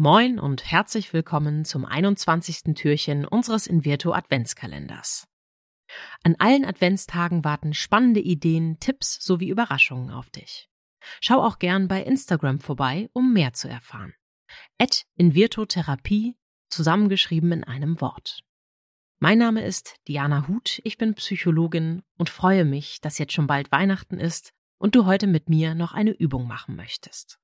Moin und herzlich willkommen zum 21. Türchen unseres Invirto Adventskalenders. An allen Adventstagen warten spannende Ideen, Tipps sowie Überraschungen auf dich. Schau auch gern bei Instagram vorbei, um mehr zu erfahren. At Invirto Therapie, zusammengeschrieben in einem Wort. Mein Name ist Diana Huth, ich bin Psychologin und freue mich, dass jetzt schon bald Weihnachten ist und du heute mit mir noch eine Übung machen möchtest.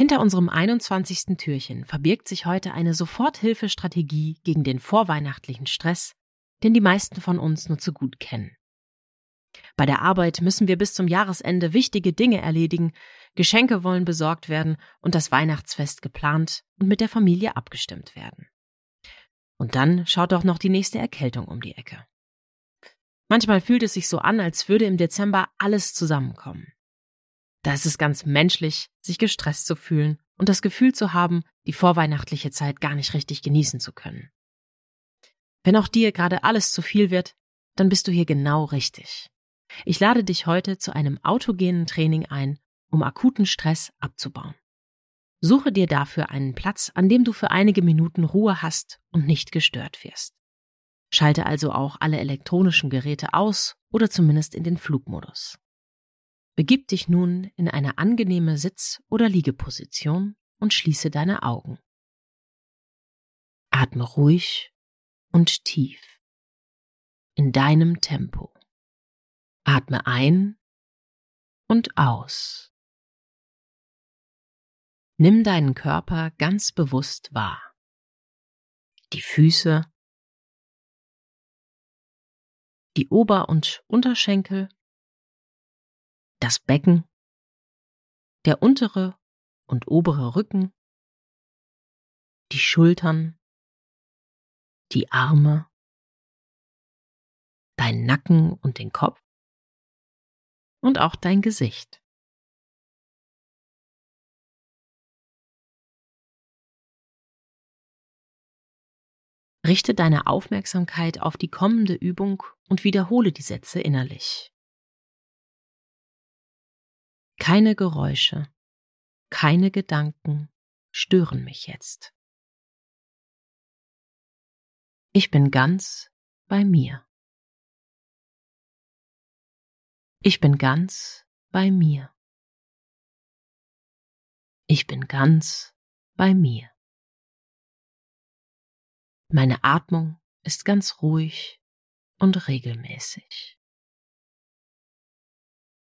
Hinter unserem 21. Türchen verbirgt sich heute eine Soforthilfestrategie gegen den vorweihnachtlichen Stress, den die meisten von uns nur zu gut kennen. Bei der Arbeit müssen wir bis zum Jahresende wichtige Dinge erledigen, Geschenke wollen besorgt werden und das Weihnachtsfest geplant und mit der Familie abgestimmt werden. Und dann schaut auch noch die nächste Erkältung um die Ecke. Manchmal fühlt es sich so an, als würde im Dezember alles zusammenkommen. Da ist es ganz menschlich, sich gestresst zu fühlen und das Gefühl zu haben, die vorweihnachtliche Zeit gar nicht richtig genießen zu können. Wenn auch dir gerade alles zu viel wird, dann bist du hier genau richtig. Ich lade dich heute zu einem autogenen Training ein, um akuten Stress abzubauen. Suche dir dafür einen Platz, an dem du für einige Minuten Ruhe hast und nicht gestört wirst. Schalte also auch alle elektronischen Geräte aus oder zumindest in den Flugmodus. Begib dich nun in eine angenehme Sitz- oder Liegeposition und schließe deine Augen. Atme ruhig und tief in deinem Tempo. Atme ein und aus. Nimm deinen Körper ganz bewusst wahr. Die Füße, die Ober- und Unterschenkel, das Becken, der untere und obere Rücken, die Schultern, die Arme, dein Nacken und den Kopf und auch dein Gesicht. Richte deine Aufmerksamkeit auf die kommende Übung und wiederhole die Sätze innerlich. Keine Geräusche, keine Gedanken stören mich jetzt. Ich bin ganz bei mir. Ich bin ganz bei mir. Ich bin ganz bei mir. Meine Atmung ist ganz ruhig und regelmäßig.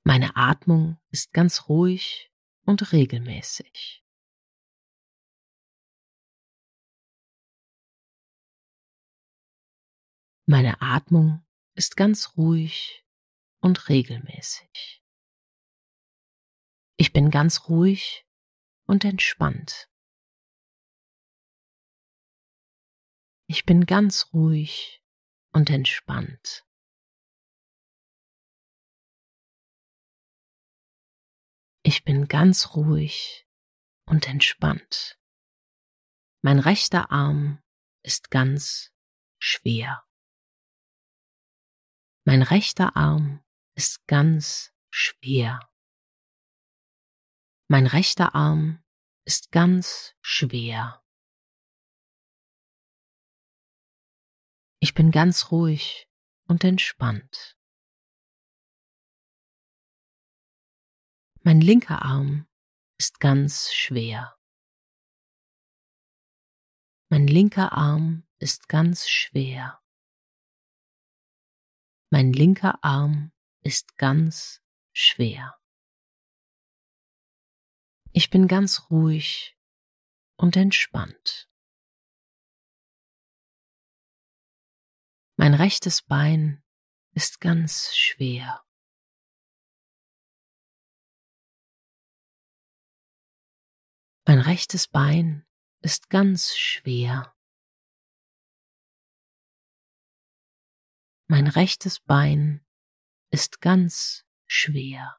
Meine Atmung ist ganz ruhig und regelmäßig. Meine Atmung ist ganz ruhig und regelmäßig. Ich bin ganz ruhig und entspannt. Ich bin ganz ruhig und entspannt. Ich bin ganz ruhig und entspannt. Mein rechter Arm ist ganz schwer. Mein rechter Arm ist ganz schwer. Mein rechter Arm ist ganz schwer. Ich bin ganz ruhig und entspannt. Mein linker Arm ist ganz schwer. Mein linker Arm ist ganz schwer. Mein linker Arm ist ganz schwer. Ich bin ganz ruhig und entspannt. Mein rechtes Bein ist ganz schwer. Mein rechtes Bein ist ganz schwer. Mein rechtes Bein ist ganz schwer.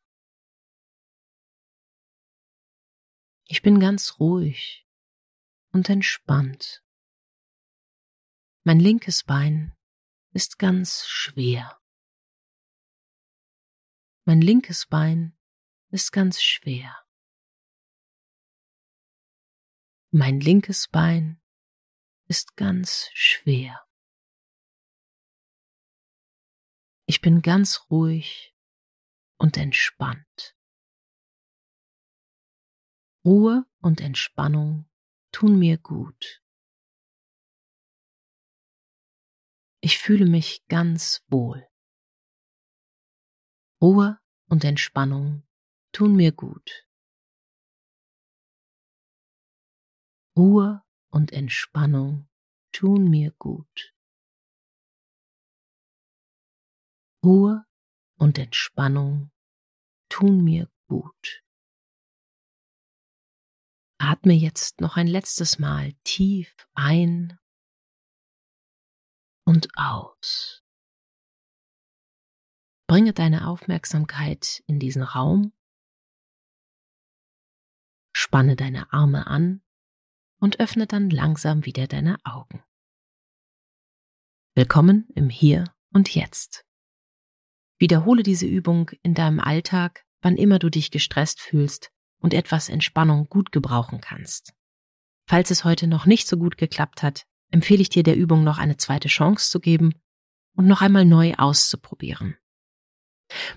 Ich bin ganz ruhig und entspannt. Mein linkes Bein ist ganz schwer. Mein linkes Bein ist ganz schwer. Mein linkes Bein ist ganz schwer. Ich bin ganz ruhig und entspannt. Ruhe und Entspannung tun mir gut. Ich fühle mich ganz wohl. Ruhe und Entspannung tun mir gut. Ruhe und Entspannung tun mir gut. Ruhe und Entspannung tun mir gut. Atme jetzt noch ein letztes Mal tief ein und aus. Bringe deine Aufmerksamkeit in diesen Raum, spanne deine Arme an und öffne dann langsam wieder deine Augen. Willkommen im Hier und Jetzt. Wiederhole diese Übung in deinem Alltag, wann immer du dich gestresst fühlst und etwas Entspannung gut gebrauchen kannst. Falls es heute noch nicht so gut geklappt hat, empfehle ich dir der Übung noch eine zweite Chance zu geben und noch einmal neu auszuprobieren.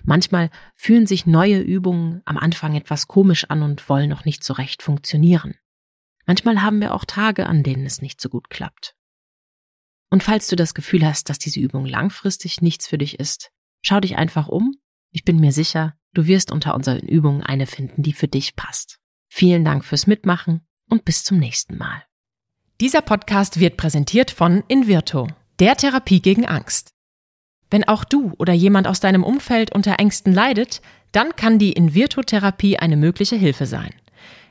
Manchmal fühlen sich neue Übungen am Anfang etwas komisch an und wollen noch nicht so recht funktionieren. Manchmal haben wir auch Tage, an denen es nicht so gut klappt. Und falls du das Gefühl hast, dass diese Übung langfristig nichts für dich ist, schau dich einfach um. Ich bin mir sicher, du wirst unter unseren Übungen eine finden, die für dich passt. Vielen Dank fürs Mitmachen und bis zum nächsten Mal. Dieser Podcast wird präsentiert von Invirto, der Therapie gegen Angst. Wenn auch du oder jemand aus deinem Umfeld unter Ängsten leidet, dann kann die Invirto-Therapie eine mögliche Hilfe sein.